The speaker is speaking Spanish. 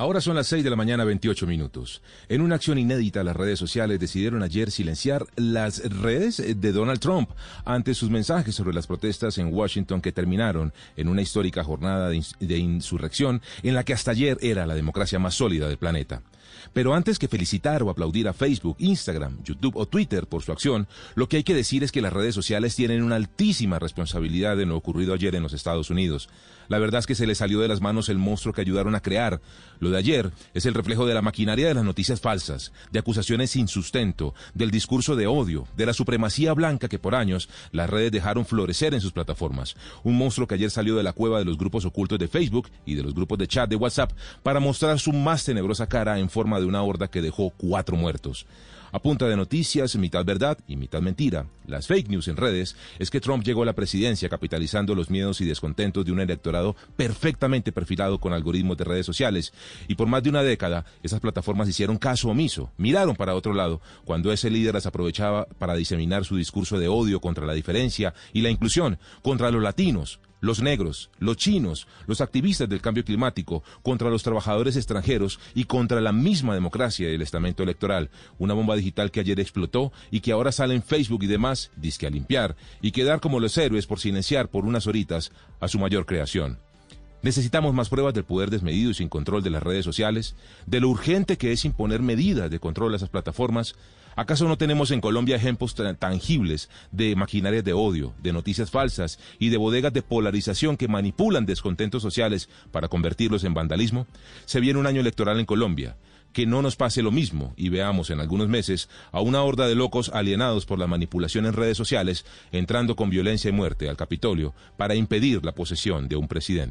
Ahora son las 6 de la mañana 28 minutos. En una acción inédita, las redes sociales decidieron ayer silenciar las redes de Donald Trump ante sus mensajes sobre las protestas en Washington que terminaron en una histórica jornada de, insurrección en la que hasta ayer era la democracia más sólida del planeta. Pero antes que felicitar o aplaudir a Facebook, Instagram, YouTube o Twitter por su acción, lo que hay que decir es que las redes sociales tienen una altísima responsabilidad en lo ocurrido ayer en los Estados Unidos. La verdad es que se les salió de las manos el monstruo que ayudaron a crear. De ayer es el reflejo de la maquinaria de las noticias falsas, de acusaciones sin sustento, del discurso de odio, de la supremacía blanca que por años las redes dejaron florecer en sus plataformas. Un monstruo que ayer salió de la cueva de los grupos ocultos de Facebook y de los grupos de chat de WhatsApp para mostrar su más tenebrosa cara en forma de una horda que dejó cuatro muertos. A punta de noticias, mitad verdad y mitad mentira, las fake news en redes, es que Trump llegó a la presidencia capitalizando los miedos y descontentos de un electorado perfectamente perfilado con algoritmos de redes sociales. Y por más de una década, esas plataformas hicieron caso omiso, miraron para otro lado, cuando ese líder las aprovechaba para diseminar su discurso de odio contra la diferencia y la inclusión, contra los latinos, los negros, los chinos, los activistas del cambio climático, contra los trabajadores extranjeros y contra la misma democracia y el estamento electoral. Una bomba digital que ayer explotó y que ahora sale en Facebook y demás, disque a limpiar, y quedar como los héroes por silenciar por unas horitas a su mayor creación. Necesitamos más pruebas del poder desmedido y sin control de las redes sociales, de lo urgente que es imponer medidas de control a esas plataformas. ¿Acaso no tenemos en Colombia ejemplos tangibles de maquinarias de odio, de noticias falsas y de bodegas de polarización que manipulan descontentos sociales para convertirlos en vandalismo? Se viene un año electoral en Colombia que no nos pase lo mismo y veamos en algunos meses a una horda de locos alienados por la manipulación en redes sociales entrando con violencia y muerte al Capitolio para impedir la posesión de un presidente.